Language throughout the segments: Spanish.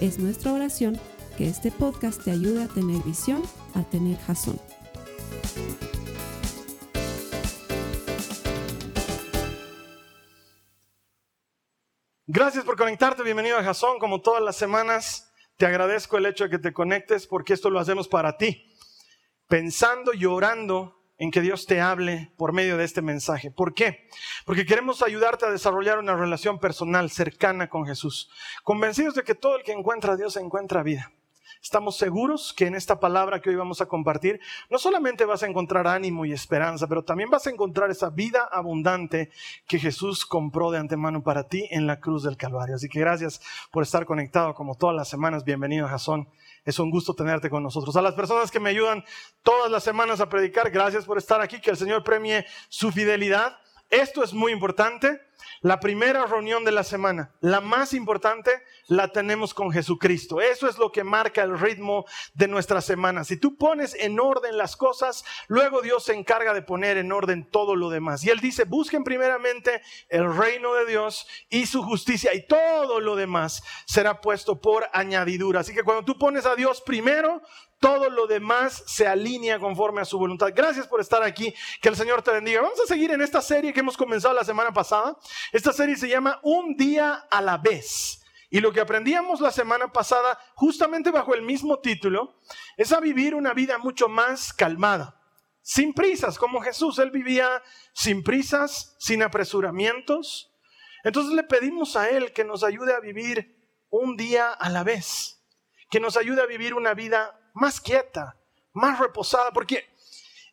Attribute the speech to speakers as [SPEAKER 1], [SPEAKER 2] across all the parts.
[SPEAKER 1] Es nuestra oración que este podcast te ayude a tener visión, a tener jazón.
[SPEAKER 2] Gracias por conectarte, bienvenido a Jazón. Como todas las semanas, te agradezco el hecho de que te conectes porque esto lo hacemos para ti, pensando y orando en que Dios te hable por medio de este mensaje. ¿Por qué? Porque queremos ayudarte a desarrollar una relación personal cercana con Jesús, convencidos de que todo el que encuentra a Dios encuentra vida. Estamos seguros que en esta palabra que hoy vamos a compartir, no solamente vas a encontrar ánimo y esperanza, pero también vas a encontrar esa vida abundante que Jesús compró de antemano para ti en la cruz del Calvario. Así que gracias por estar conectado como todas las semanas. Bienvenido, Jasón. Es un gusto tenerte con nosotros. A las personas que me ayudan todas las semanas a predicar, gracias por estar aquí. Que el Señor premie su fidelidad. Esto es muy importante. La primera reunión de la semana, la más importante, la tenemos con Jesucristo. Eso es lo que marca el ritmo de nuestra semana. Si tú pones en orden las cosas, luego Dios se encarga de poner en orden todo lo demás. Y Él dice, busquen primeramente el reino de Dios y su justicia y todo lo demás será puesto por añadidura. Así que cuando tú pones a Dios primero, todo lo demás se alinea conforme a su voluntad. Gracias por estar aquí. Que el Señor te bendiga. Vamos a seguir en esta serie que hemos comenzado la semana pasada. Esta serie se llama Un día a la vez. Y lo que aprendíamos la semana pasada, justamente bajo el mismo título, es a vivir una vida mucho más calmada, sin prisas, como Jesús. Él vivía sin prisas, sin apresuramientos. Entonces le pedimos a Él que nos ayude a vivir un día a la vez, que nos ayude a vivir una vida más quieta, más reposada, porque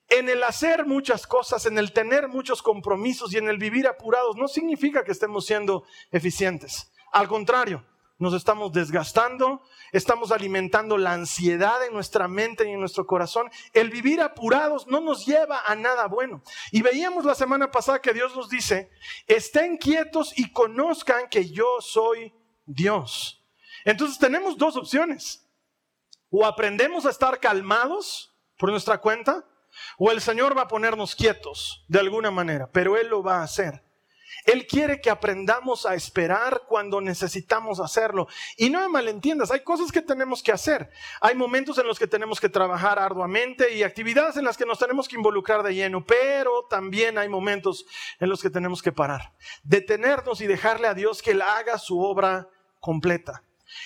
[SPEAKER 2] en el hacer muchas cosas, en el tener muchos compromisos y en el vivir apurados, no significa que estemos siendo eficientes. Al contrario, nos estamos desgastando, estamos alimentando la ansiedad en nuestra mente y en nuestro corazón. El vivir apurados no nos lleva a nada bueno. Y veíamos la semana pasada que Dios nos dice, estén quietos y conozcan que yo soy Dios. Entonces tenemos dos opciones. O aprendemos a estar calmados por nuestra cuenta, o el Señor va a ponernos quietos de alguna manera, pero Él lo va a hacer. Él quiere que aprendamos a esperar cuando necesitamos hacerlo. Y no me malentiendas, hay cosas que tenemos que hacer. Hay momentos en los que tenemos que trabajar arduamente y actividades en las que nos tenemos que involucrar de lleno, pero también hay momentos en los que tenemos que parar, detenernos y dejarle a Dios que Él haga su obra completa.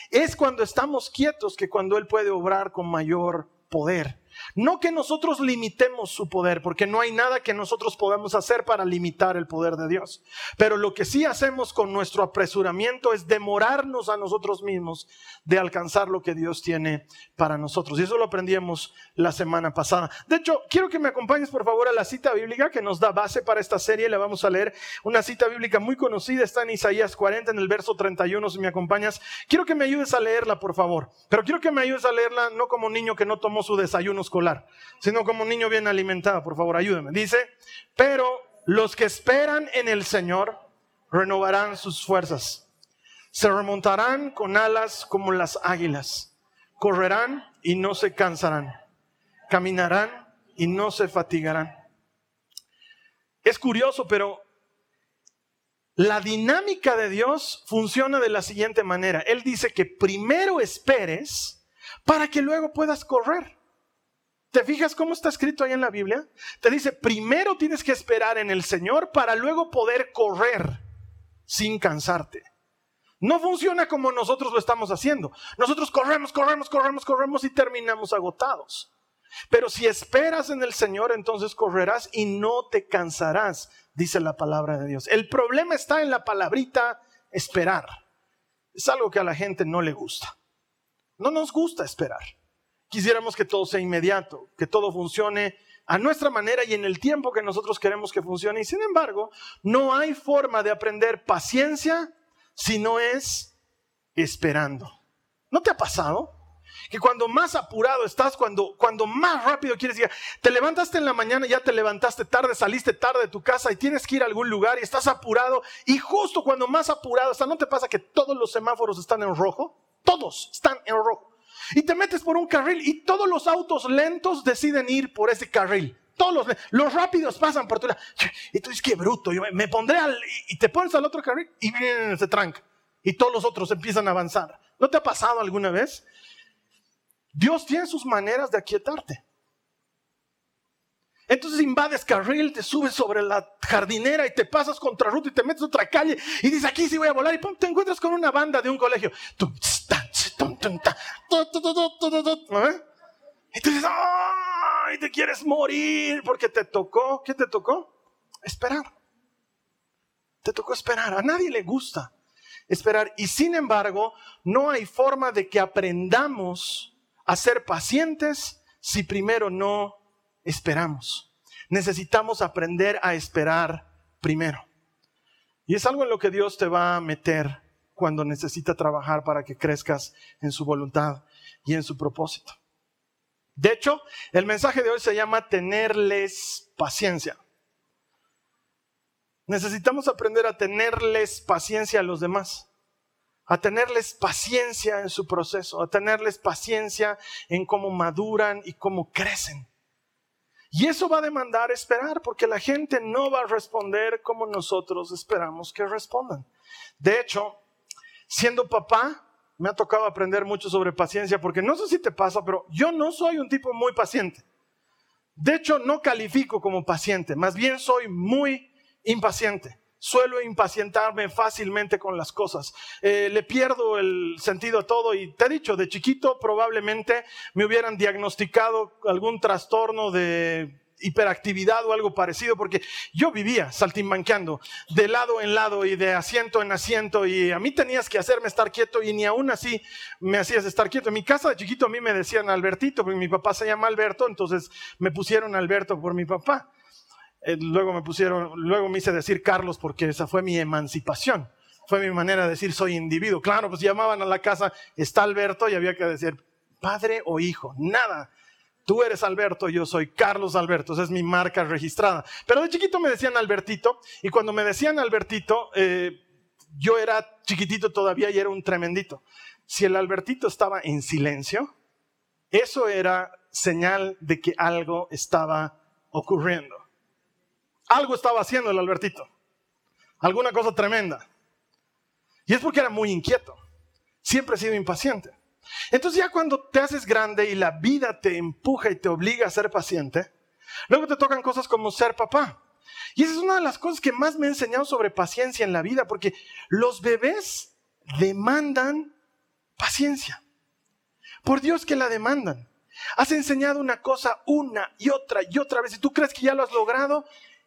[SPEAKER 2] Es cuando estamos quietos que cuando Él puede obrar con mayor poder. No que nosotros limitemos su poder, porque no hay nada que nosotros podamos hacer para limitar el poder de Dios. Pero lo que sí hacemos con nuestro apresuramiento es demorarnos a nosotros mismos de alcanzar lo que Dios tiene para nosotros. Y eso lo aprendíamos la semana pasada. De hecho, quiero que me acompañes por favor a la cita bíblica que nos da base para esta serie. Le vamos a leer una cita bíblica muy conocida, está en Isaías 40, en el verso 31, si me acompañas. Quiero que me ayudes a leerla, por favor. Pero quiero que me ayudes a leerla no como niño que no tomó su desayuno escolar, sino como un niño bien alimentado. Por favor, ayúdeme. Dice, pero los que esperan en el Señor renovarán sus fuerzas. Se remontarán con alas como las águilas. Correrán y no se cansarán. Caminarán y no se fatigarán. Es curioso, pero la dinámica de Dios funciona de la siguiente manera. Él dice que primero esperes para que luego puedas correr. ¿Te fijas cómo está escrito ahí en la Biblia? Te dice, primero tienes que esperar en el Señor para luego poder correr sin cansarte. No funciona como nosotros lo estamos haciendo. Nosotros corremos, corremos, corremos, corremos y terminamos agotados. Pero si esperas en el Señor, entonces correrás y no te cansarás, dice la palabra de Dios. El problema está en la palabrita esperar. Es algo que a la gente no le gusta. No nos gusta esperar. Quisiéramos que todo sea inmediato, que todo funcione a nuestra manera y en el tiempo que nosotros queremos que funcione. Y sin embargo, no hay forma de aprender paciencia si no es esperando. ¿No te ha pasado? que cuando más apurado estás, cuando, cuando más rápido quieres llegar, te levantaste en la mañana, ya te levantaste tarde, saliste tarde de tu casa y tienes que ir a algún lugar y estás apurado y justo cuando más apurado estás, ¿no te pasa que todos los semáforos están en rojo? Todos están en rojo. Y te metes por un carril y todos los autos lentos deciden ir por ese carril. Todos los, los rápidos pasan por tu lado. Y tú dices, qué bruto, yo me pondré y te pones al otro carril y vienen, se tranca. Y todos los otros empiezan a avanzar. ¿No te ha pasado alguna vez? Dios tiene sus maneras de aquietarte. Entonces invades carril, te subes sobre la jardinera y te pasas contra ruta y te metes a otra calle y dices aquí sí voy a volar y te encuentras con una banda de un colegio. Y tú dices, ¡ay! Te quieres morir porque te tocó. ¿Qué te tocó? Esperar. Te tocó esperar. A nadie le gusta esperar. Y sin embargo, no hay forma de que aprendamos a ser pacientes si primero no esperamos. Necesitamos aprender a esperar primero. Y es algo en lo que Dios te va a meter cuando necesita trabajar para que crezcas en su voluntad y en su propósito. De hecho, el mensaje de hoy se llama tenerles paciencia. Necesitamos aprender a tenerles paciencia a los demás, a tenerles paciencia en su proceso, a tenerles paciencia en cómo maduran y cómo crecen. Y eso va a demandar esperar, porque la gente no va a responder como nosotros esperamos que respondan. De hecho, siendo papá, me ha tocado aprender mucho sobre paciencia, porque no sé si te pasa, pero yo no soy un tipo muy paciente. De hecho, no califico como paciente, más bien soy muy impaciente. Suelo impacientarme fácilmente con las cosas. Eh, le pierdo el sentido a todo y te he dicho, de chiquito probablemente me hubieran diagnosticado algún trastorno de hiperactividad o algo parecido, porque yo vivía saltimbanqueando de lado en lado y de asiento en asiento y a mí tenías que hacerme estar quieto y ni aún así me hacías estar quieto. En mi casa de chiquito a mí me decían Albertito, porque mi papá se llama Alberto, entonces me pusieron Alberto por mi papá. Eh, luego me pusieron, luego me hice decir Carlos porque esa fue mi emancipación. Fue mi manera de decir soy individuo. Claro, pues llamaban a la casa, está Alberto y había que decir padre o hijo. Nada. Tú eres Alberto, yo soy Carlos Alberto, esa es mi marca registrada. Pero de chiquito me decían Albertito y cuando me decían Albertito, eh, yo era chiquitito todavía y era un tremendito. Si el Albertito estaba en silencio, eso era señal de que algo estaba ocurriendo. Algo estaba haciendo el Albertito. Alguna cosa tremenda. Y es porque era muy inquieto. Siempre he sido impaciente. Entonces ya cuando te haces grande y la vida te empuja y te obliga a ser paciente, luego te tocan cosas como ser papá. Y esa es una de las cosas que más me ha enseñado sobre paciencia en la vida, porque los bebés demandan paciencia. Por Dios que la demandan. Has enseñado una cosa una y otra y otra vez y tú crees que ya lo has logrado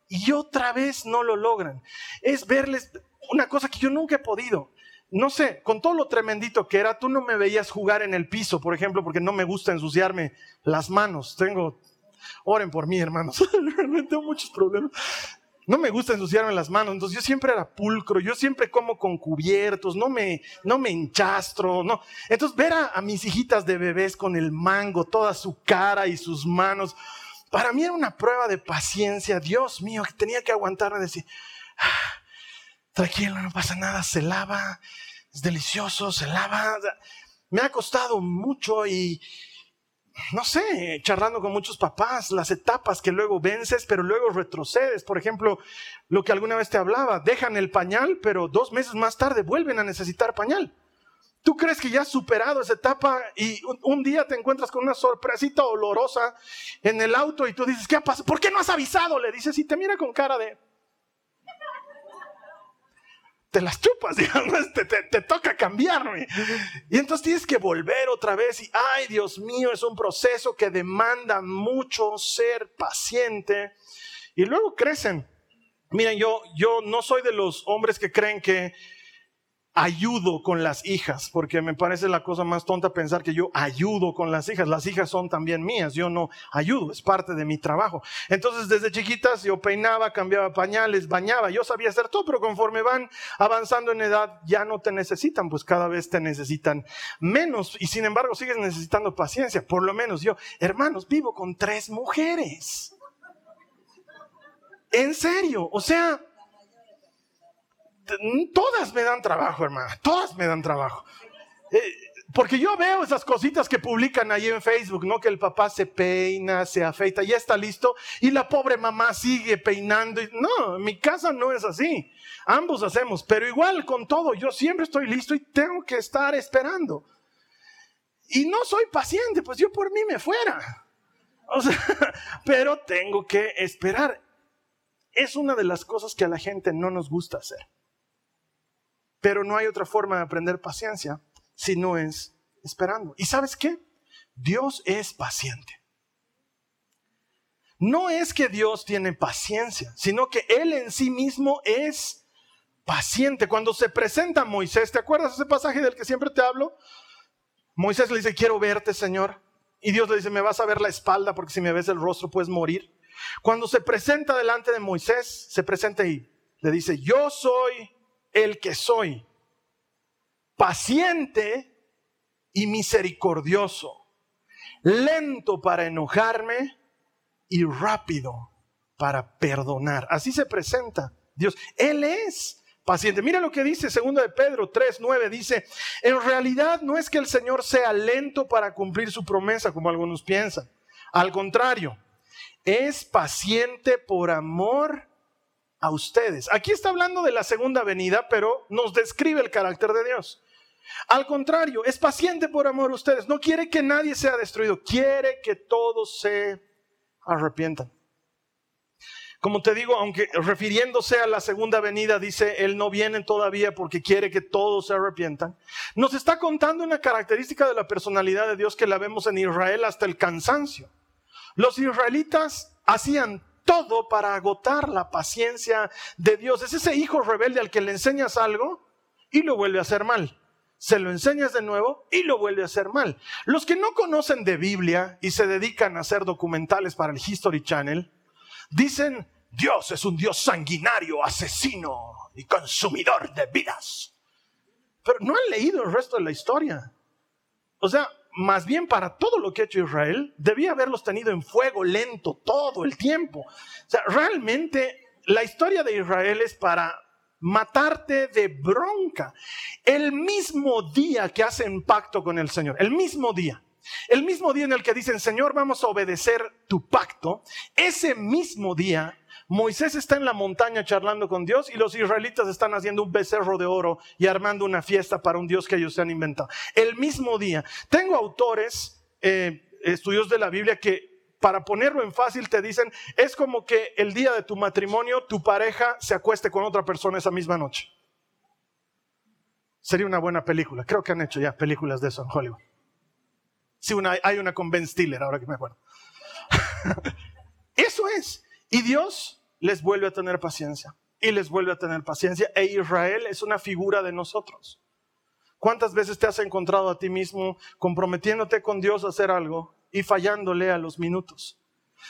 [SPEAKER 2] y otra vez no lo logran. Es verles una cosa que yo nunca he podido no sé, con todo lo tremendito que era, tú no me veías jugar en el piso, por ejemplo, porque no me gusta ensuciarme las manos. Tengo, oren por mí, hermanos, realmente tengo muchos problemas. No me gusta ensuciarme las manos, entonces yo siempre era pulcro, yo siempre como con cubiertos, no me, no me enchastro, no. Entonces ver a, mis hijitas de bebés con el mango, toda su cara y sus manos, para mí era una prueba de paciencia, Dios mío, que tenía que aguantarme decir, ah, tranquilo, no pasa nada, se lava, es delicioso, se lava. Me ha costado mucho y, no sé, charlando con muchos papás, las etapas que luego vences, pero luego retrocedes. Por ejemplo, lo que alguna vez te hablaba, dejan el pañal, pero dos meses más tarde vuelven a necesitar pañal. Tú crees que ya has superado esa etapa y un, día te encuentras con una sorpresita olorosa en el auto y tú dices, ¿qué ha pasado? ¿Por qué no has avisado? Le dices y te mira con cara de, te las chupas, digamos, te, te, toca cambiarme. Y entonces tienes que volver otra vez y, ay Dios mío, es un proceso que demanda mucho ser paciente. Y luego crecen. Miren, yo, yo no soy de los hombres que creen que ayudo con las hijas, porque me parece la cosa más tonta pensar que yo ayudo con las hijas. Las hijas son también mías, yo no ayudo, es parte de mi trabajo. Entonces, desde chiquitas yo peinaba, cambiaba pañales, bañaba, yo sabía hacer todo, pero conforme van avanzando en edad ya no te necesitan, pues cada vez te necesitan menos y sin embargo sigues necesitando paciencia. Por lo menos yo, hermanos, vivo con tres mujeres. En serio, o sea, todas me dan trabajo, hermana, todas me dan trabajo. Eh, porque yo veo esas cositas que publican ahí en Facebook, ¿no? Que el papá se peina, se afeita, ya está listo, y la pobre mamá sigue peinando. No, mi casa no es así. Ambos hacemos, pero igual con todo, yo siempre estoy listo y tengo que estar esperando. Y no soy paciente, pues yo por mí me fuera. Pero tengo que esperar. Es una de las cosas que a la gente no nos gusta hacer. Pero no hay otra forma de aprender paciencia si no es esperando. ¿Y sabes qué? Dios es paciente. No es que Dios tiene paciencia, sino que Él en sí mismo es paciente. Cuando se presenta a Moisés, ¿te acuerdas ese pasaje del que siempre te hablo? Moisés le dice, quiero verte, Señor. Y Dios le dice, me vas a ver la espalda porque si me ves el rostro puedes morir. Cuando se presenta delante de Moisés, se presenta y le dice, yo soy el que soy, paciente y misericordioso, lento para enojarme y rápido para perdonar. Así se presenta Dios. Él es paciente. Mira lo que dice 2 de Pedro 3, 9. Dice, en realidad no es que el Señor sea lento para cumplir su promesa, como algunos piensan. Al contrario, es paciente por amor a ustedes. Aquí está hablando de la segunda venida, pero nos describe el carácter de Dios. Al contrario, es paciente por amor a ustedes. No quiere que nadie sea destruido, quiere que todos se arrepientan. Como te digo, aunque refiriéndose a la segunda venida, dice, Él no viene todavía porque quiere que todos se arrepientan. Nos está contando una característica de la personalidad de Dios que la vemos en Israel hasta el cansancio. Los israelitas hacían todo para agotar la paciencia de Dios. Es ese hijo rebelde al que le enseñas algo y lo vuelve a hacer mal. Se lo enseñas de nuevo y lo vuelve a hacer mal. Los que no conocen de Biblia y se dedican a hacer documentales para el History Channel, dicen, Dios es un Dios sanguinario, asesino y consumidor de vidas. Pero no han leído el resto de la historia. O sea, más bien para todo lo que ha hecho Israel, debía haberlos tenido en fuego lento todo el tiempo. O sea, realmente la historia de Israel es para matarte de bronca. El mismo día que hacen pacto con el Señor, el mismo día, el mismo día en el que dicen, Señor, vamos a obedecer tu pacto, ese mismo día Moisés está en la montaña charlando con Dios y los israelitas están haciendo un becerro de oro y armando una fiesta para un Dios que ellos se han inventado. El mismo día. Tengo autores, eh, estudios de la Biblia que para ponerlo en fácil te dicen, es como que el día de tu matrimonio tu pareja se acueste con otra persona esa misma noche. Sería una buena película. Creo que han hecho ya películas de eso en Hollywood. Sí, una, hay una con Ben Stiller, ahora que me acuerdo. eso es. Y Dios les vuelve a tener paciencia y les vuelve a tener paciencia. E Israel es una figura de nosotros. ¿Cuántas veces te has encontrado a ti mismo comprometiéndote con Dios a hacer algo y fallándole a los minutos?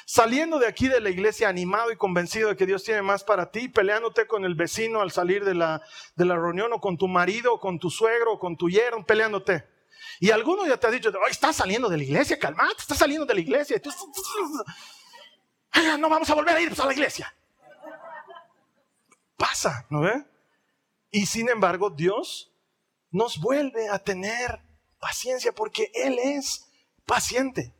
[SPEAKER 2] Saliendo de aquí de la iglesia animado y convencido de que Dios tiene más para ti, peleándote con el vecino al salir de la, de la reunión o con tu marido o con tu suegro o con tu yerno, peleándote. Y alguno ya te ha dicho, estás saliendo de la iglesia, calmate, estás saliendo de la iglesia. no vamos a volver a ir a la iglesia ¿no ve? Y sin embargo, Dios nos vuelve a tener paciencia porque Él es paciente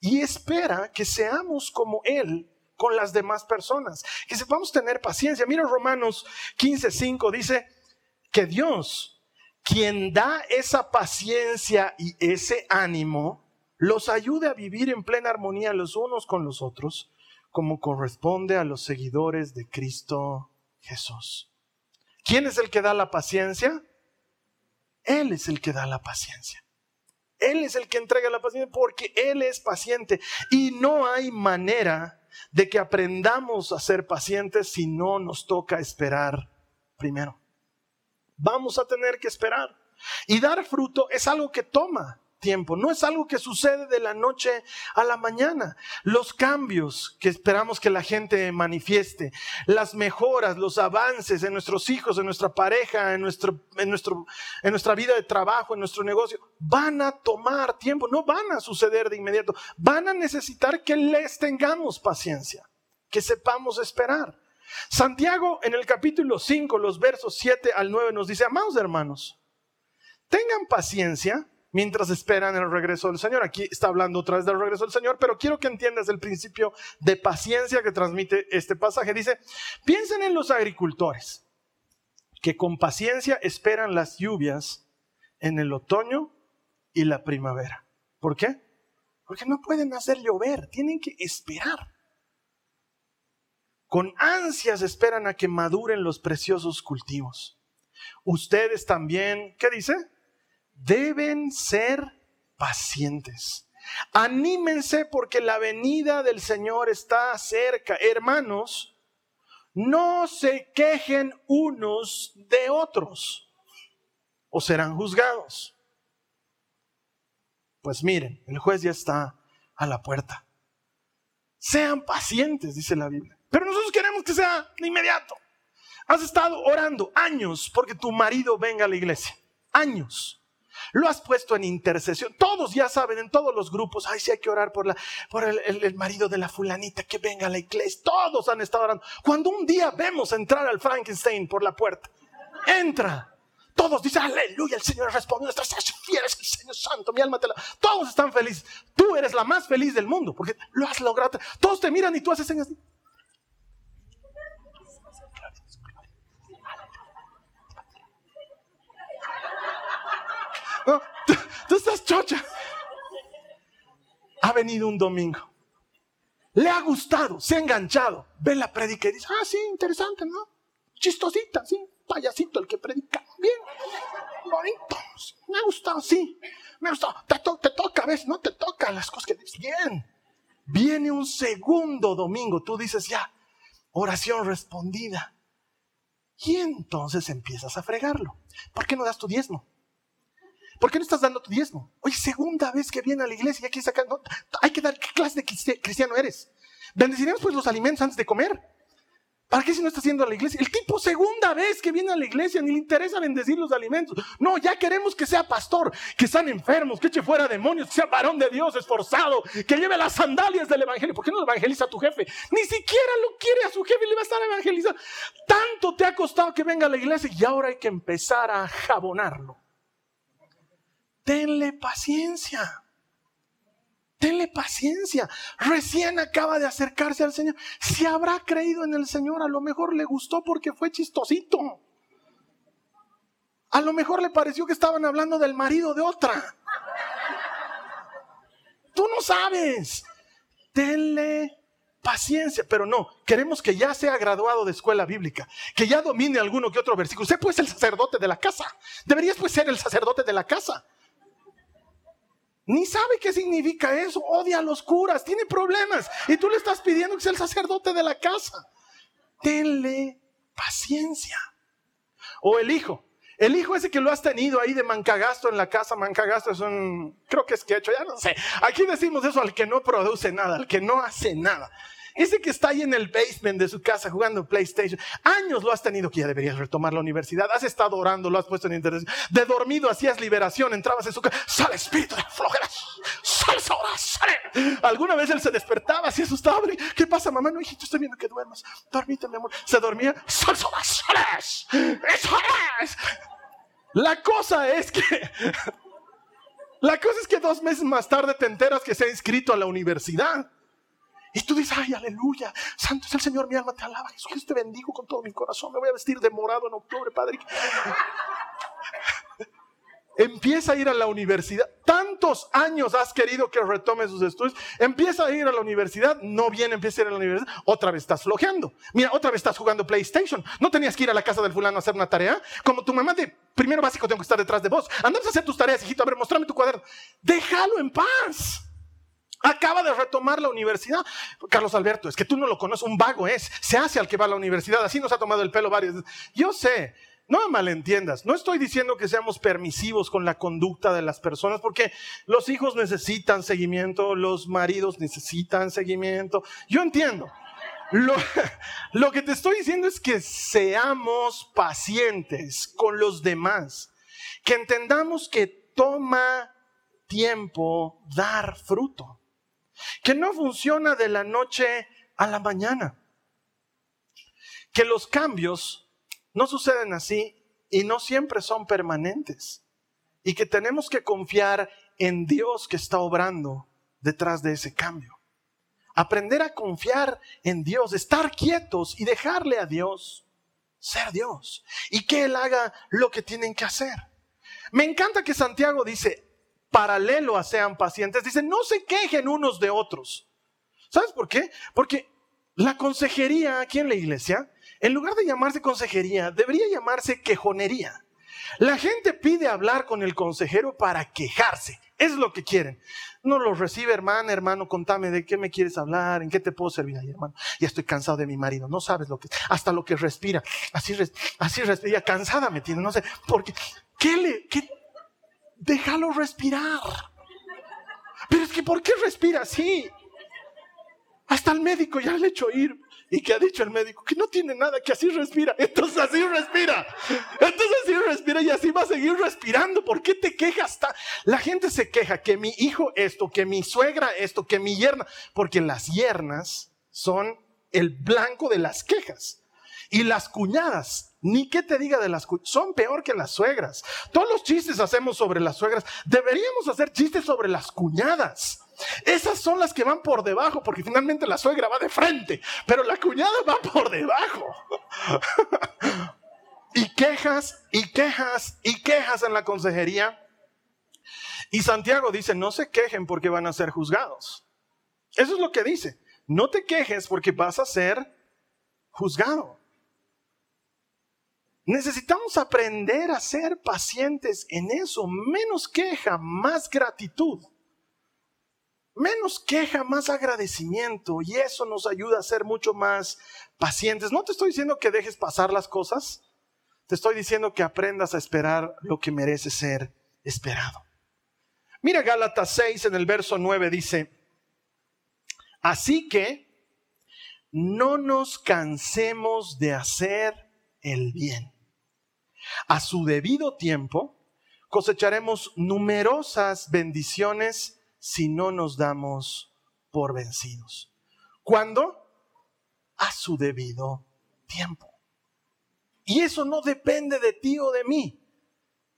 [SPEAKER 2] y espera que seamos como Él con las demás personas, que sepamos tener paciencia. Mira Romanos 15:5 dice que Dios, quien da esa paciencia y ese ánimo, los ayude a vivir en plena armonía los unos con los otros, como corresponde a los seguidores de Cristo Jesús. ¿Quién es el que da la paciencia? Él es el que da la paciencia. Él es el que entrega la paciencia porque Él es paciente. Y no hay manera de que aprendamos a ser pacientes si no nos toca esperar primero. Vamos a tener que esperar. Y dar fruto es algo que toma tiempo, no es algo que sucede de la noche a la mañana. Los cambios que esperamos que la gente manifieste, las mejoras, los avances en nuestros hijos, en nuestra pareja, en, nuestro, en, nuestro, en nuestra vida de trabajo, en nuestro negocio, van a tomar tiempo, no van a suceder de inmediato, van a necesitar que les tengamos paciencia, que sepamos esperar. Santiago en el capítulo 5, los versos 7 al 9 nos dice, amados hermanos, tengan paciencia mientras esperan el regreso del Señor. Aquí está hablando otra vez del regreso del Señor, pero quiero que entiendas el principio de paciencia que transmite este pasaje. Dice, piensen en los agricultores que con paciencia esperan las lluvias en el otoño y la primavera. ¿Por qué? Porque no pueden hacer llover, tienen que esperar. Con ansias esperan a que maduren los preciosos cultivos. Ustedes también, ¿qué dice? Deben ser pacientes. Anímense porque la venida del Señor está cerca. Hermanos, no se quejen unos de otros o serán juzgados. Pues miren, el juez ya está a la puerta. Sean pacientes, dice la Biblia. Pero nosotros queremos que sea de inmediato. Has estado orando años porque tu marido venga a la iglesia. Años. Lo has puesto en intercesión. Todos ya saben, en todos los grupos, ay, sí hay que orar por, la, por el, el, marido de la fulanita, que venga a la iglesia. Todos han estado orando. Cuando un día vemos entrar al Frankenstein por la puerta, entra. Todos dicen, aleluya, el Señor respondió, estás fieles, Señor Santo, mi alma te la... Todos están felices. Tú eres la más feliz del mundo, porque lo has logrado. Todos te miran y tú haces señas. tú, estás chocha. Ha venido un domingo. Le ha gustado, se ha enganchado. Ve la predica y dice, ah, sí, interesante, ¿no? Chistosita, sí, payasito el que predica. Bien, bonito. Me ha gustado, sí. Me ha gustado. Te, te toca, ¿ves? No te toca las cosas que dices. Bien. Viene un segundo domingo. Tú dices, ya, oración respondida. Y entonces empiezas a fregarlo. ¿Por qué no das tu diezmo? ¿Por qué no estás dando tu diezmo? Oye, segunda vez que viene a la iglesia y aquí sacar, hay que dar, ¿qué clase de cristiano eres? Bendeciremos pues los alimentos antes de comer. ¿Para qué si no estás yendo a la iglesia? El tipo segunda vez que viene a la iglesia ni le interesa bendecir los alimentos. No, ya queremos que sea pastor, que están enfermos, que eche fuera demonios, que sea varón de Dios, esforzado, que lleve las sandalias del evangelio. ¿Por qué no evangeliza a tu jefe? Ni siquiera lo quiere a su jefe y le va a estar evangelizando. Tanto te ha costado que venga a la iglesia y ahora hay que empezar a jabonarlo. Tenle paciencia. Tenle paciencia. Recién acaba de acercarse al Señor. Si habrá creído en el Señor, a lo mejor le gustó porque fue chistosito. A lo mejor le pareció que estaban hablando del marido de otra. Tú no sabes. Tenle paciencia, pero no, queremos que ya sea graduado de escuela bíblica, que ya domine alguno que otro versículo. Usted pues el sacerdote de la casa. Deberías pues ser el sacerdote de la casa. Ni sabe qué significa eso. Odia a los curas, tiene problemas. Y tú le estás pidiendo que sea el sacerdote de la casa. Tenle paciencia. O el hijo. El hijo ese que lo has tenido ahí de mancagasto en la casa, mancagasto es un, creo que es que hecho, ya no sé. Aquí decimos eso al que no produce nada, al que no hace nada. Ese que está ahí en el basement de su casa jugando PlayStation, años lo has tenido que ya deberías retomar la universidad. Has estado orando, lo has puesto en interés. De dormido hacías liberación, entrabas en su casa. Sale espíritu de flojera. Sale ahora, sale. Alguna vez él se despertaba así asustado. ¿Qué pasa, mamá? No, hijito, estoy viendo que duermas. Dormite, mi amor. Se dormía. Sale ahora, sales. ¡Sales! La cosa es que. La cosa es que dos meses más tarde te enteras que se ha inscrito a la universidad. Y tú dices, ay, aleluya, santo es el Señor, mi alma te alaba, Jesús, te bendigo con todo mi corazón, me voy a vestir de morado en octubre, Padre. Empieza a ir a la universidad. Tantos años has querido que retome sus estudios. Empieza a ir a la universidad. No viene, empieza a ir a la universidad. Otra vez estás flojeando. Mira, otra vez estás jugando PlayStation. No tenías que ir a la casa del fulano a hacer una tarea. Como tu mamá de primero básico tengo que estar detrás de vos. Andamos a hacer tus tareas, hijito. A ver, mostrame tu cuaderno. Déjalo en paz. Acaba de retomar la universidad. Carlos Alberto, es que tú no lo conoces, un vago es. Se hace al que va a la universidad. Así nos ha tomado el pelo varias veces. Yo sé, no me malentiendas, no estoy diciendo que seamos permisivos con la conducta de las personas, porque los hijos necesitan seguimiento, los maridos necesitan seguimiento. Yo entiendo. Lo, lo, que te estoy diciendo es que seamos pacientes con los demás, que entendamos que toma tiempo dar fruto, que no funciona de la noche a la mañana, que los cambios no suceden así y no siempre son permanentes. Y que tenemos que confiar en Dios que está obrando detrás de ese cambio. Aprender a confiar en Dios, estar quietos y dejarle a Dios ser Dios y que Él haga lo que tienen que hacer. Me encanta que Santiago dice, paralelo a sean pacientes, dice, no se quejen unos de otros. ¿Sabes por qué? Porque la consejería aquí en la iglesia en lugar de llamarse consejería, debería llamarse quejonería. La gente pide hablar con el consejero para quejarse. Es lo que quieren. No lo recibe, hermano, hermano, contame de qué me quieres hablar, en qué te puedo servir ahí, hermano. Ya estoy cansado de mi marido, no sabes lo que, hasta lo que respira. Así, así respira, cansada me tiene, no sé, porque, ¿qué le, qué? Déjalo respirar. Pero es que, ¿por qué respira así? Hasta el médico ya le he hecho ir. ¿Y qué ha dicho el médico? Que no tiene nada, que así respira. Entonces así respira. Entonces así respira y así va a seguir respirando. ¿Por qué te quejas? La gente se queja que mi hijo esto, que mi suegra esto, que mi yerna. Porque las yernas son el blanco de las quejas. Y las cuñadas, ni qué te diga de las son peor que las suegras. Todos los chistes hacemos sobre las suegras. Deberíamos hacer chistes sobre las cuñadas. Esas son las que van por debajo, porque finalmente la suegra va de frente, pero la cuñada va por debajo. y quejas, y quejas, y quejas en la consejería. Y Santiago dice, no se quejen porque van a ser juzgados. Eso es lo que dice. No te quejes porque vas a ser juzgado. Necesitamos aprender a ser pacientes en eso. Menos queja, más gratitud menos queja, más agradecimiento y eso nos ayuda a ser mucho más pacientes. No te estoy diciendo que dejes pasar las cosas, te estoy diciendo que aprendas a esperar lo que merece ser esperado. Mira Gálatas 6 en el verso 9 dice, así que no nos cansemos de hacer el bien. A su debido tiempo cosecharemos numerosas bendiciones si no nos damos por vencidos. ¿Cuándo? A su debido tiempo. Y eso no depende de ti o de mí.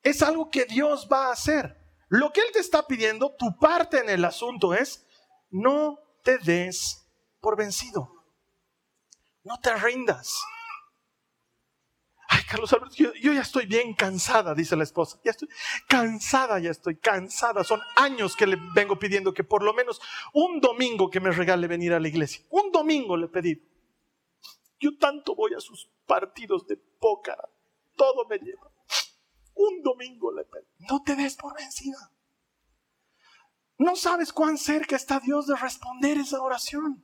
[SPEAKER 2] Es algo que Dios va a hacer. Lo que Él te está pidiendo, tu parte en el asunto es, no te des por vencido. No te rindas. Carlos Alberto, yo, ya estoy bien cansada, dice la esposa. Ya estoy cansada, ya estoy cansada. Son años que le vengo pidiendo que por lo menos un domingo que me regale venir a la iglesia. Un domingo le pedí. Yo tanto voy a sus partidos de pócar. Todo me lleva. Un domingo le pedí. No te des por vencida. No sabes cuán cerca está Dios de responder esa oración.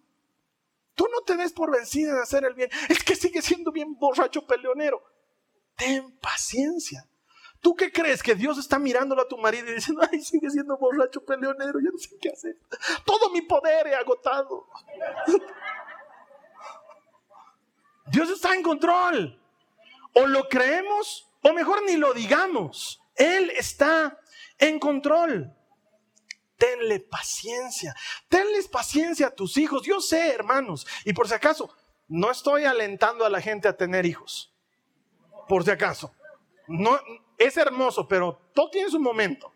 [SPEAKER 2] Tú no te des por vencida de hacer el bien. Es que sigue siendo bien borracho peleonero ten paciencia. ¿Tú qué crees? Que Dios está mirándolo a tu marido y diciendo, ay, sigue siendo borracho, peleonero, ya no sé qué hacer. Todo mi poder he agotado. Dios está en control. O lo creemos, o mejor ni lo digamos. Él está en control. Tenle paciencia. Tenles paciencia a tus hijos. Yo sé, hermanos, y por si acaso, no estoy alentando a la gente a tener hijos por si acaso. No, es hermoso, pero todo tiene su momento.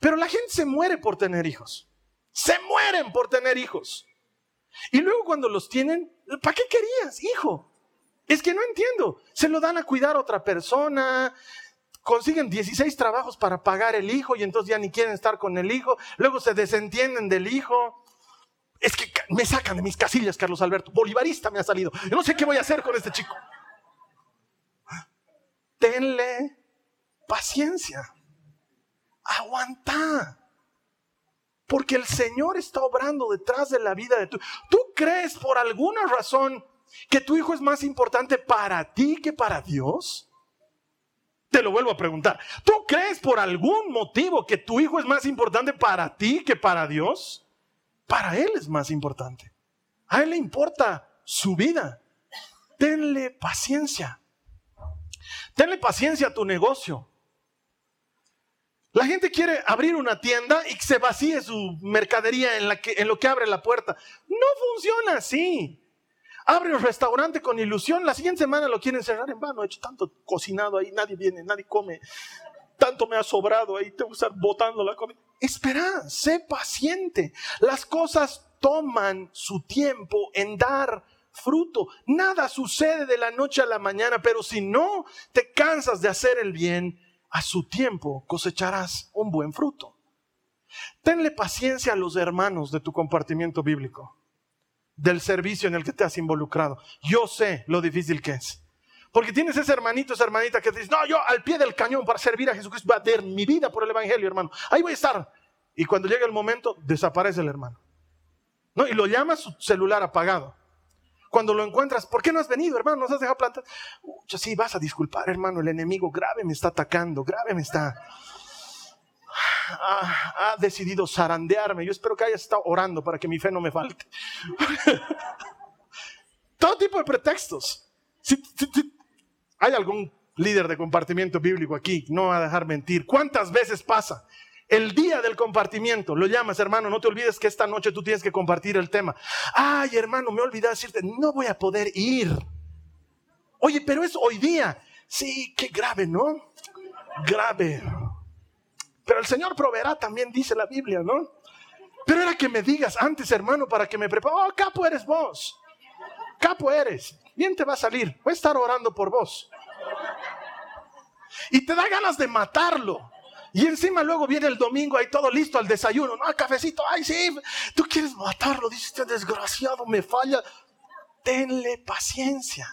[SPEAKER 2] Pero la gente se muere por tener hijos. Se mueren por tener hijos. Y luego cuando los tienen, ¿para qué querías, hijo? Es que no entiendo. Se lo dan a cuidar a otra persona, consiguen 16 trabajos para pagar el hijo y entonces ya ni quieren estar con el hijo, luego se desentienden del hijo. Es que me sacan de mis casillas, Carlos Alberto. Bolivarista me ha salido. Yo no sé qué voy a hacer con este chico tenle paciencia. Aguanta. Porque el Señor está obrando detrás de la vida de tu. ¿Tú crees por alguna razón que tu hijo es más importante para ti que para Dios? Te lo vuelvo a preguntar. ¿Tú crees por algún motivo que tu hijo es más importante para ti que para Dios? Para Él es más importante. A Él le importa su vida. Tenle paciencia. Tenle paciencia a tu negocio. La gente quiere abrir una tienda y que se vacíe su mercadería en, lo que abre la puerta. No funciona así. Abre un restaurante con ilusión, la siguiente semana lo quieren cerrar en vano. He hecho tanto cocinado ahí, nadie viene, nadie come. Tanto me ha sobrado ahí, tengo que estar botando la comida. Espera, sé paciente. Las cosas toman su tiempo en dar fruto. Nada sucede de la noche a la mañana, pero si no te cansas de hacer el bien, a su tiempo cosecharás un buen fruto. Tenle paciencia a los hermanos de tu compartimiento bíblico, del servicio en el que te has involucrado. Yo sé lo difícil que es. Porque tienes ese hermanito, esa hermanita que te dice, no, yo al pie del cañón para servir a Jesucristo voy a dar mi vida por el Evangelio, hermano. Ahí voy a estar. Y cuando llega el momento, desaparece el hermano. ¿No? Y lo llama su celular apagado. Cuando lo encuentras, ¿por qué no has venido, hermano? ¿Nos has dejado plantar? Yo sí, vas a disculpar, hermano, el enemigo grave me está atacando, grave me está... Ha, decidido zarandearme. Yo espero que hayas estado orando para que mi fe no me falte. Todo tipo de pretextos. hay algún líder de compartimiento bíblico aquí, no va a dejar mentir. ¿Cuántas veces pasa el día del compartimiento, lo llamas, hermano, no te olvides que esta noche tú tienes que compartir el tema. Ay, hermano, me olvidé decirte, no voy a poder ir. Oye, pero es hoy día. Sí, qué grave, ¿no? Grave. Pero el Señor proveerá, también dice la Biblia, ¿no? Pero era que me digas antes, hermano, para que me prepare. Oh, capo eres vos. Capo eres. Bien te va a salir. Voy a estar orando por vos. Y te da ganas de matarlo. Y encima luego viene el domingo ahí todo listo al desayuno. No, cafecito, ay sí, tú quieres matarlo, dice este desgraciado, me falla. Tenle paciencia.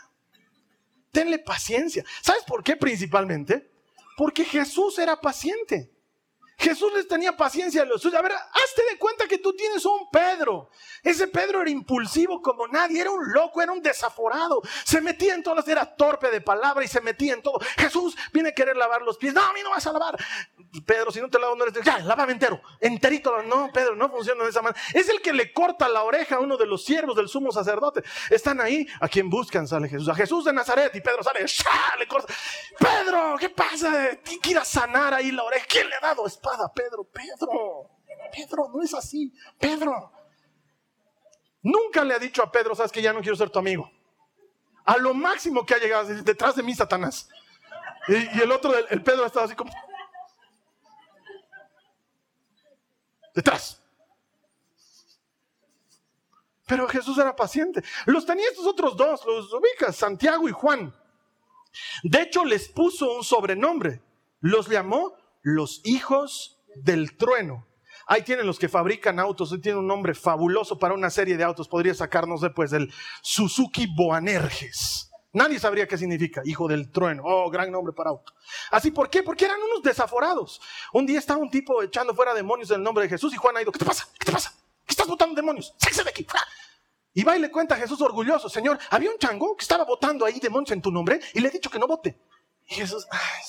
[SPEAKER 2] Tenle paciencia. ¿Sabes por qué principalmente? Porque Jesús era paciente. Jesús les tenía paciencia a los suyos. A ver, hazte de cuenta que tú tienes un Pedro. Ese Pedro era impulsivo como nadie, era un loco, era un desaforado. Se metía en todas, era torpe de palabra y se metía en todo. Jesús viene a querer lavar los pies. No, a mí no vas a lavar. Pedro, si no te lavo, no eres. Ya, lávame entero, enterito. No, Pedro, no funciona de esa manera. Es el que le corta la oreja a uno de los siervos del sumo sacerdote. Están ahí, a quien buscan sale Jesús. A Jesús de Nazaret y Pedro sale, le corta. Pedro, ¿qué pasa? A sanar ahí la oreja. ¿Quién le ha dado espada? Pedro, Pedro, Pedro, no es así. Pedro. Nunca le ha dicho a Pedro, sabes que ya no quiero ser tu amigo. A lo máximo que ha llegado, detrás de mí, Satanás. Y, el otro, el, Pedro, estaba así como. Detrás. Pero Jesús era paciente. Los tenía estos otros dos, los ubicas, Santiago y Juan. De hecho, les puso un sobrenombre. Los llamó los hijos del trueno. Ahí tienen los que fabrican autos, hoy tiene un nombre fabuloso para una serie de autos. Podría sacarnos después del Suzuki Boanerges. Nadie sabría qué significa, hijo del trueno. Oh, gran nombre para auto. Así, ¿por qué? Porque eran unos desaforados. Un día estaba un tipo echando fuera demonios en el nombre de Jesús y Juan ha ido, ¿qué te pasa? ¿Qué te pasa? ¿Qué estás botando demonios? ¡Sáquese de aquí! Y va y le cuenta a Jesús orgulloso, Señor, había un chango que estaba botando ahí demonios en tu nombre y le he dicho que no vote. Y Jesús, ay,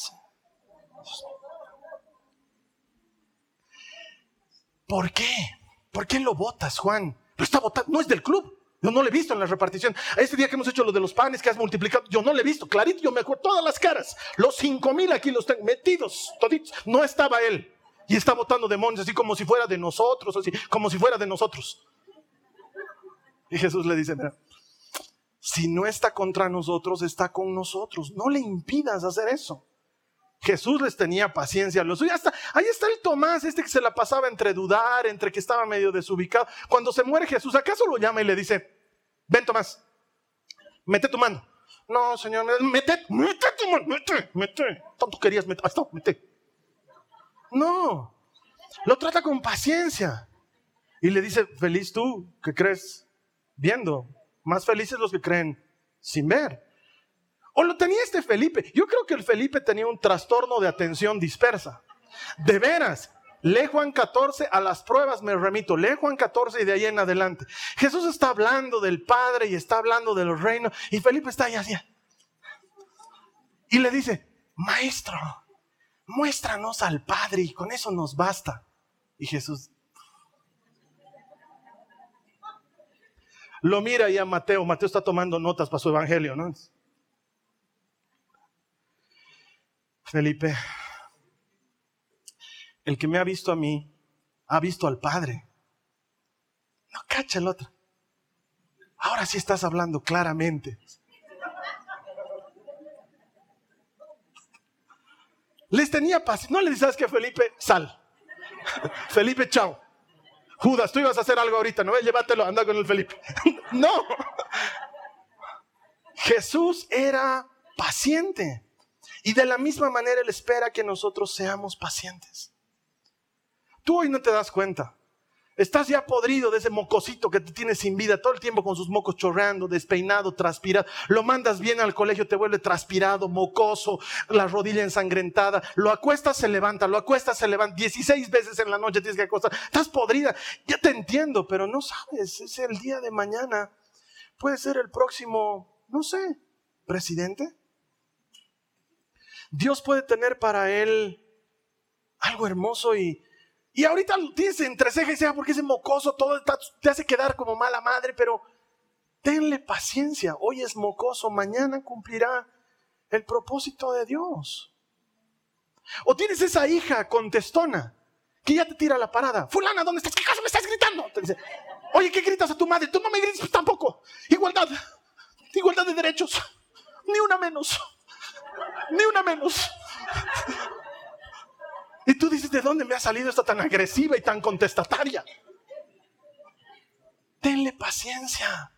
[SPEAKER 2] ¿Por qué? ¿Por qué lo votas, Juan? Pero está votando, no es del club. Yo no lo he visto en la repartición. Este día que hemos hecho lo de los panes que has multiplicado, yo no lo he visto. Clarito, yo me acuerdo todas las caras. Los cinco mil aquí los tengo metidos, toditos. No estaba él. Y está votando demonios así como si fuera de nosotros, así como si fuera de nosotros. Y Jesús le dice, mira, si no está contra nosotros, está con nosotros. No le impidas hacer eso. Jesús les tenía paciencia a los suyos. Ahí está el Tomás, este que se la pasaba entre dudar, entre que estaba medio desubicado. Cuando se muere Jesús, ¿acaso lo llama y le dice, ven Tomás, mete tu mano? No, Señor, mete, mete tu mano, mete, mete. Tanto querías meter, hasta mete. No, lo trata con paciencia. Y le dice, feliz tú que crees viendo, más felices los que creen sin ver. O lo tenía este Felipe. Yo creo que el Felipe tenía un trastorno de atención dispersa. De veras, lee Juan 14, a las pruebas me remito, lee Juan 14 y de ahí en adelante. Jesús está hablando del Padre y está hablando de los reinos y Felipe está ahí así. Y le dice, Maestro, muéstranos al Padre y con eso nos basta. Y Jesús lo mira y a Mateo. Mateo está tomando notas para su evangelio, ¿no? Felipe, el que me ha visto a mí, ha visto al Padre. No cacha el otro. Ahora sí estás hablando claramente. Les tenía paz. No le dices, ¿sabes qué, Felipe? Sal. Felipe, chao. Judas, tú ibas a hacer algo ahorita, no llévatelo, anda con el Felipe. no. Jesús era paciente. Y de la misma manera Él espera que nosotros seamos pacientes. Tú hoy no te das cuenta. Estás ya podrido de ese mocosito que te tiene sin vida, todo el tiempo con sus mocos chorreando, despeinado, transpirado. Lo mandas bien al colegio, te vuelve transpirado, mocoso, la rodilla ensangrentada. Lo acuestas, se levanta, lo acuestas, se levanta. 16 veces en la noche tienes que acostar. Estás podrida. Ya te entiendo, pero no sabes, es el día de mañana. Puede ser el próximo, no sé, presidente. Dios puede tener para él algo hermoso y y ahorita lo tienes entre ceja porque ese mocoso todo te hace quedar como mala madre, pero tenle paciencia. Hoy es mocoso, mañana cumplirá el propósito de Dios. O tienes esa hija contestona que ya te tira la parada. Fulana, ¿dónde estás? ¿Qué caso me estás gritando? dice, Oye, ¿qué gritas a tu madre? Tú no me grites tampoco. Igualdad. Igualdad de derechos. Ni una menos. Ni una menos. Y tú dices, ¿de dónde me ha salido esta tan agresiva y tan contestataria? Tenle paciencia.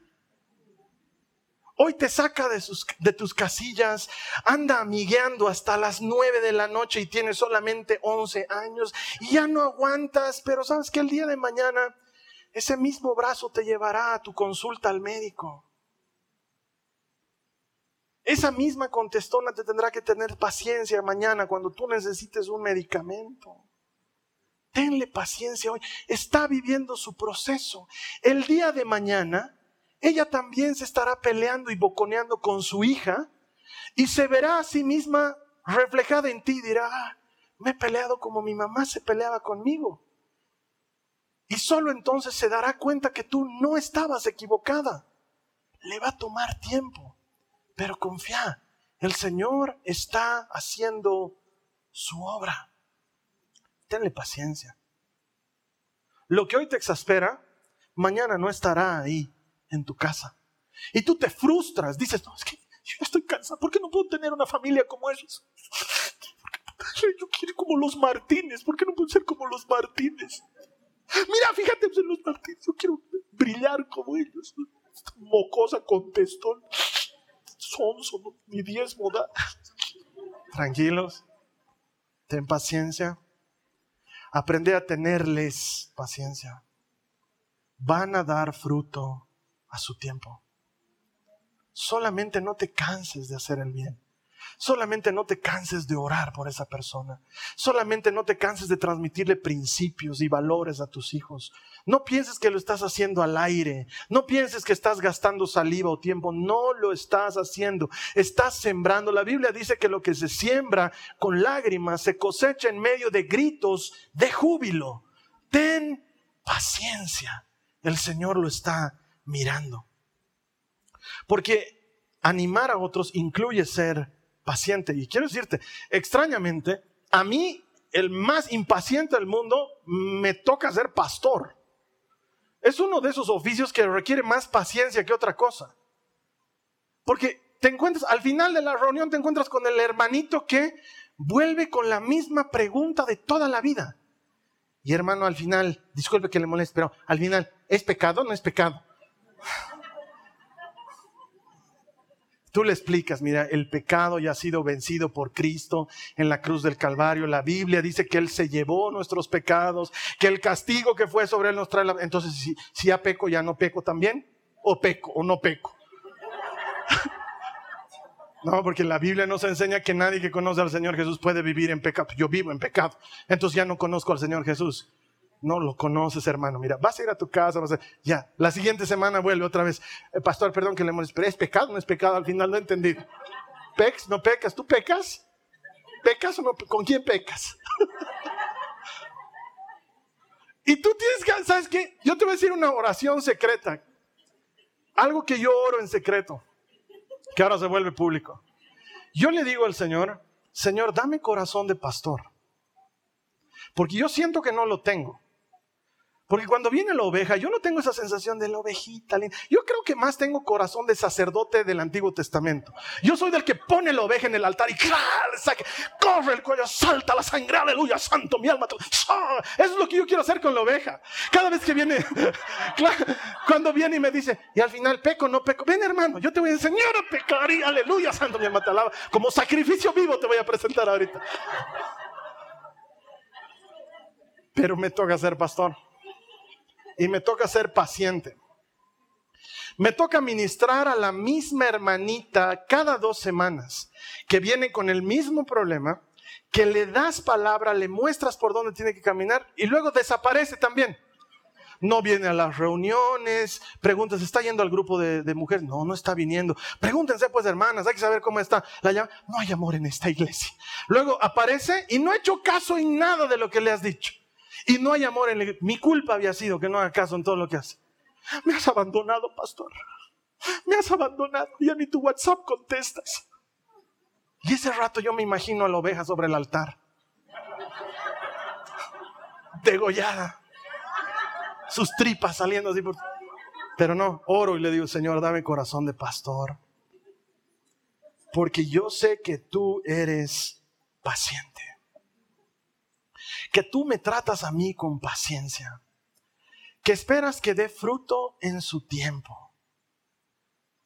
[SPEAKER 2] Hoy te saca de, sus, de tus casillas, anda amigueando hasta las nueve de la noche y tienes solamente 11 años y ya no aguantas, pero sabes que el día de mañana ese mismo brazo te llevará a tu consulta al médico. Esa misma contestona te tendrá que tener paciencia mañana cuando tú necesites un medicamento. Tenle paciencia hoy. Está viviendo su proceso. El día de mañana, ella también se estará peleando y boconeando con su hija y se verá a sí misma reflejada en ti y dirá, ah, me he peleado como mi mamá se peleaba conmigo. Y solo entonces se dará cuenta que tú no estabas equivocada. Le va a tomar tiempo. Pero confía, el Señor está haciendo su obra. Tenle paciencia. Lo que hoy te exaspera, mañana no estará ahí en tu casa. Y tú te frustras, dices, no, es que yo estoy cansado, ¿por qué no puedo tener una familia como ellos? Yo quiero como los Martínez, ¿por qué no puedo ser como los Martínez? Mira, fíjate en los Martínez, yo quiero brillar como ellos. mocosa contestó son ni diezmo da. Tranquilos, ten paciencia. Aprende a tenerles paciencia. Van a dar fruto a su tiempo. Solamente no te canses de hacer el bien. Solamente no te canses de orar por esa persona. Solamente no te canses de transmitirle principios y valores a tus hijos. No pienses que lo estás haciendo al aire. No pienses que estás gastando saliva o tiempo. No lo estás haciendo. Estás sembrando. La Biblia dice que lo que se siembra con lágrimas se cosecha en medio de gritos de júbilo. Ten paciencia. El Señor lo está mirando. Porque animar a otros incluye ser paciente. Y quiero decirte, extrañamente, a mí, el más impaciente del mundo, me toca ser pastor. Es uno de esos oficios que requiere más paciencia que otra cosa. Porque te encuentras, al final de la reunión te encuentras con el hermanito que vuelve con la misma pregunta de toda la vida. Y hermano, al final, disculpe que le moleste, pero al final, ¿es pecado o no es pecado? Tú le explicas, mira, el pecado ya ha sido vencido por Cristo en la cruz del Calvario. La Biblia dice que Él se llevó nuestros pecados, que el castigo que fue sobre Él nos trae la... Entonces, si, si ya peco, ya no peco también, o peco, o no peco. No, porque la Biblia nos enseña que nadie que conoce al Señor Jesús puede vivir en pecado. Yo vivo en pecado. Entonces ya no conozco al Señor Jesús. No lo conoces, hermano. Mira, vas a ir a tu casa, vas a... ya, la siguiente semana vuelve otra vez. Eh, pastor, perdón que le moleste, pero es pecado, no es pecado, al final no he entendido. ¿Pex? ¿No pecas? ¿Tú pecas? ¿Pecas o no? ¿Con quién pecas? y tú tienes que, ¿sabes qué? Yo te voy a decir una oración secreta. Algo que yo oro en secreto, que ahora se vuelve público. Yo le digo al Señor, Señor, dame corazón de pastor. Porque yo siento que no lo tengo. Porque cuando viene la oveja, yo no tengo esa sensación de la ovejita. Yo creo que más tengo corazón de sacerdote del Antiguo Testamento. Yo soy del que pone la oveja en el altar y corre el cuello, salta la sangre, aleluya, santo, mi alma. Eso es lo que yo quiero hacer con la oveja. Cada vez que viene, cuando viene y me dice, y al final peco, no peco. Ven hermano, yo te voy a enseñar a pecar y aleluya, santo, mi alma te alaba. Como sacrificio vivo te voy a presentar ahorita. Pero me toca ser pastor y me toca ser paciente. Me toca ministrar a la misma hermanita cada dos semanas que viene con el mismo problema, que le das palabra, le muestras por dónde tiene que caminar y luego desaparece también. No viene a las reuniones, preguntas, ¿está yendo al grupo de, mujeres? No, no está viniendo. Pregúntense pues hermanas, hay que saber cómo está. La llama, no hay amor en esta iglesia. Luego aparece y no ha hecho caso en nada de lo que le has dicho. Y no hay amor en el... Mi culpa había sido que no haga caso en todo lo que hace. Me has abandonado, pastor. Me has abandonado. Ya ni tu WhatsApp contestas. Y ese rato yo me imagino a la oveja sobre el altar. Degollada. Sus tripas saliendo así por... Pero no, oro y le digo, Señor, dame corazón de pastor. Porque yo sé que tú eres paciente que tú me tratas a mí con paciencia, que esperas que dé fruto en su tiempo.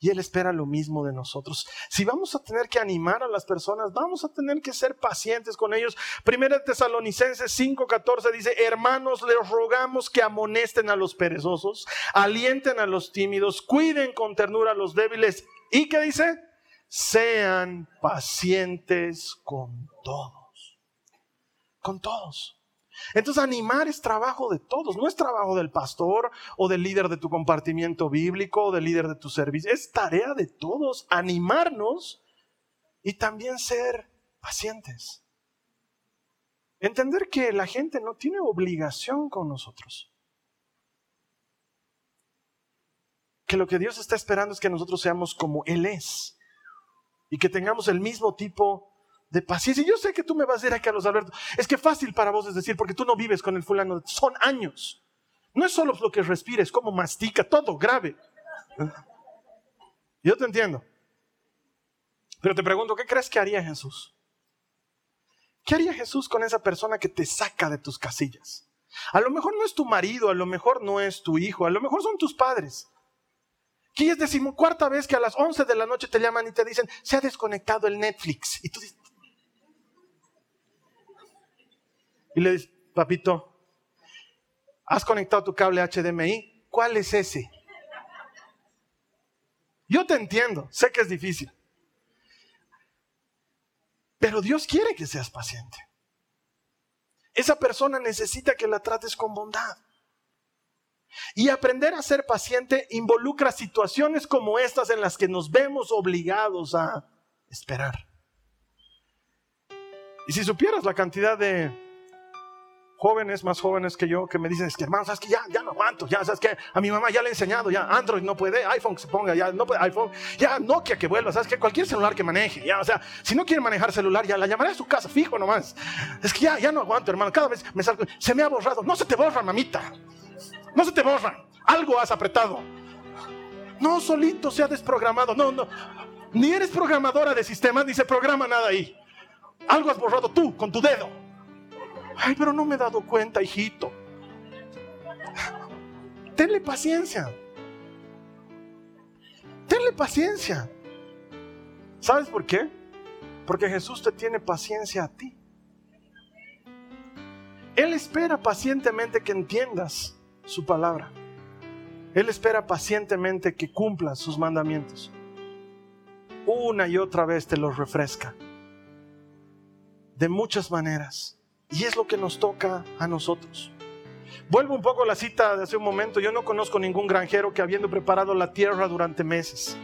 [SPEAKER 2] Y Él espera lo mismo de nosotros. Si vamos a tener que animar a las personas, vamos a tener que ser pacientes con ellos. Primera Tesalonicenses 5:14 dice, hermanos, les rogamos que amonesten a los perezosos, alienten a los tímidos, cuiden con ternura a los débiles. ¿Y qué dice? Sean pacientes con todos con todos. Entonces animar es trabajo de todos, no es trabajo del pastor o del líder de tu compartimiento bíblico o del líder de tu servicio, es tarea de todos animarnos y también ser pacientes. Entender que la gente no tiene obligación con nosotros. Que lo que Dios está esperando es que nosotros seamos como Él es y que tengamos el mismo tipo de paciencia. Yo sé que tú me vas a decir a Carlos Alberto, es que fácil para vos es decir, porque tú no vives con el fulano, son años. No es solo lo que respires, como mastica, todo grave. Yo te entiendo. Pero te pregunto, ¿qué crees que haría Jesús? ¿Qué haría Jesús con esa persona que te saca de tus casillas? A lo mejor no es tu marido, a lo mejor no es tu hijo, a lo mejor son tus padres. Que es decimocuarta vez que a las 11 de la noche te llaman y te dicen, se ha desconectado el Netflix. Y tú dices, Y le dice, papito, ¿has conectado tu cable HDMI? ¿Cuál es ese? Yo te entiendo, sé que es difícil. Pero Dios quiere que seas paciente. Esa persona necesita que la trates con bondad. Y aprender a ser paciente involucra situaciones como estas en las que nos vemos obligados a esperar. Y si supieras la cantidad de jóvenes, más jóvenes que yo, que me dicen, es que hermano, sabes que ya, ya no aguanto, ya sabes que a mi mamá ya le he enseñado, ya Android no puede, iPhone que se ponga, ya no puede, iPhone, ya Nokia que vuelva, sabes que cualquier celular que maneje, ya, o sea, si no quiere manejar celular, ya la llamaré a su casa, fijo nomás. Es que ya, ya no aguanto, hermano, cada vez me salgo, se me ha borrado, no se te borra, mamita, no se te borra, algo has apretado. No, solito se ha desprogramado, no, no, ni eres programadora de sistemas, ni se programa nada ahí. Algo has borrado tú con tu dedo. Ay, pero no me he dado cuenta, hijito. Tenle paciencia. Tenle paciencia. ¿Sabes por qué? Porque Jesús te tiene paciencia a ti. Él espera pacientemente que entiendas su palabra. Él espera pacientemente que cumplas sus mandamientos. Una y otra vez te los refresca. De muchas maneras. Y es lo que nos toca a nosotros. Vuelvo un poco a la cita de hace un momento. Yo no conozco ningún granjero que habiendo preparado la tierra durante meses,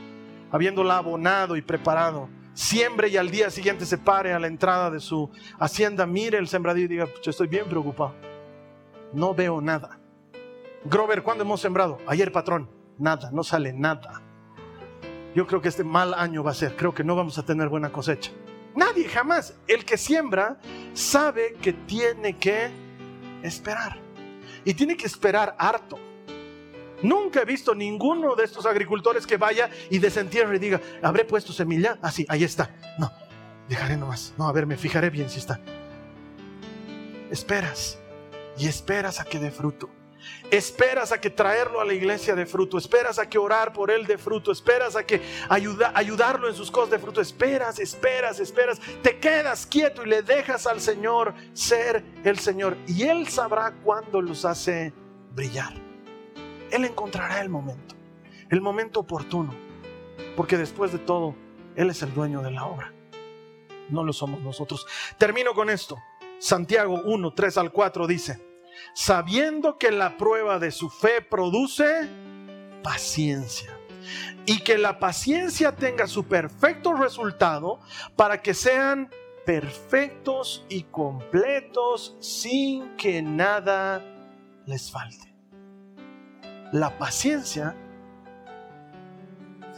[SPEAKER 2] habiéndola abonado y preparado, siembre y al día siguiente se pare a la entrada de su hacienda, mire el sembradío y diga, yo estoy bien preocupado. No veo nada. Grover, ¿cuándo hemos sembrado? Ayer, patrón. Nada, no sale nada. Yo creo que este mal año va a ser. Creo que no vamos a tener buena cosecha. Nadie, jamás. El que siembra sabe que tiene que esperar. Y tiene que esperar harto. Nunca he visto ninguno de estos agricultores que vaya y desentierre y diga, habré puesto semilla. Así, ah, ahí está. No, dejaré nomás. No, a ver, me fijaré bien si está. Esperas y esperas a que dé fruto. Esperas a que traerlo a la iglesia de fruto, esperas a que orar por él de fruto, esperas a que ayuda, ayudarlo en sus cosas de fruto, esperas, esperas, esperas, te quedas quieto y le dejas al Señor ser el Señor y él sabrá cuándo los hace brillar. Él encontrará el momento, el momento oportuno, porque después de todo, Él es el dueño de la obra, no lo somos nosotros. Termino con esto. Santiago 1, 3 al 4 dice, sabiendo que la prueba de su fe produce paciencia y que la paciencia tenga su perfecto resultado para que sean perfectos y completos sin que nada les falte. La paciencia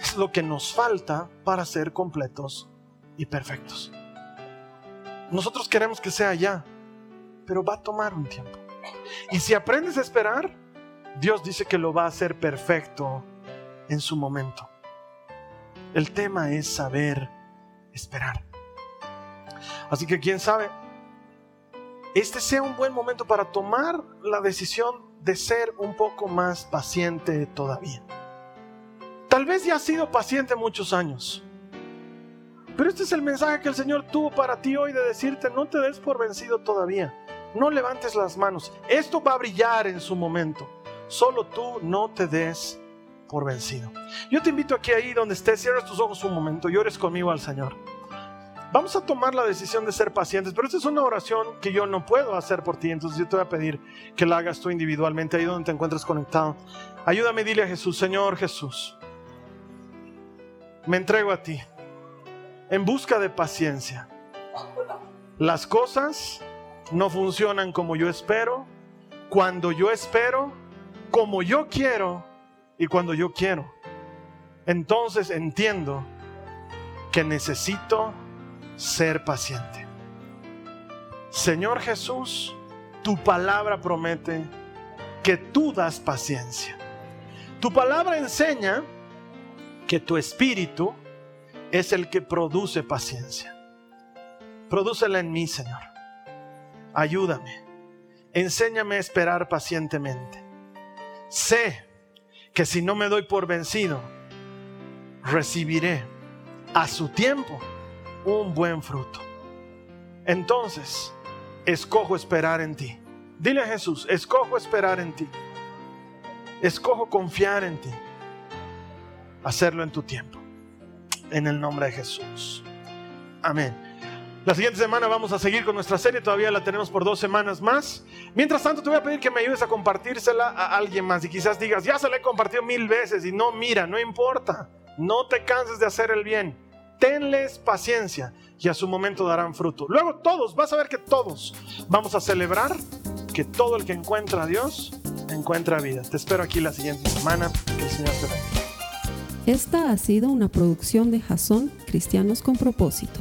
[SPEAKER 2] es lo que nos falta para ser completos y perfectos. Nosotros queremos que sea ya, pero va a tomar un tiempo. Y si aprendes a esperar, Dios dice que lo va a hacer perfecto en su momento. El tema es saber esperar. Así que quién sabe, este sea un buen momento para tomar la decisión de ser un poco más paciente todavía. Tal vez ya has sido paciente muchos años. Pero este es el mensaje que el Señor tuvo para ti hoy de decirte, no te des por vencido todavía. No levantes las manos. Esto va a brillar en su momento. Solo tú no te des por vencido. Yo te invito a que ahí donde estés, cierres tus ojos un momento y ores conmigo al Señor. Vamos a tomar la decisión de ser pacientes, pero esta es una oración que yo no puedo hacer por ti, entonces yo te voy a pedir que la hagas tú individualmente, ahí donde te encuentres conectado. Ayúdame, dile a Jesús, Señor Jesús, me entrego a ti en busca de paciencia. Las cosas no funcionan como yo espero, cuando yo espero, como yo quiero y cuando yo quiero. Entonces entiendo que necesito ser paciente. Señor Jesús, tu palabra promete que tú das paciencia. Tu palabra enseña que tu espíritu es el que produce paciencia. Prodúcela en mí, Señor. Ayúdame. Enséñame a esperar pacientemente. Sé que si no me doy por vencido, recibiré a su tiempo un buen fruto. Entonces, escojo esperar en ti. Dile a Jesús, escojo esperar en ti. Escojo confiar en ti. Hacerlo en tu tiempo. En el nombre de Jesús. Amén. La siguiente semana vamos a seguir con nuestra serie, todavía la tenemos por dos semanas más. Mientras tanto, te voy a pedir que me ayudes a compartírsela a alguien más y quizás digas, ya se la he compartido mil veces y no, mira, no importa, no te canses de hacer el bien tenles paciencia y a su momento darán fruto. Luego todos, vas a ver que todos vamos a celebrar que todo el que encuentra a Dios encuentra vida. Te espero aquí la siguiente semana. Que el Señor te bendiga.
[SPEAKER 1] Esta ha sido una producción de Jason Cristianos con propósito.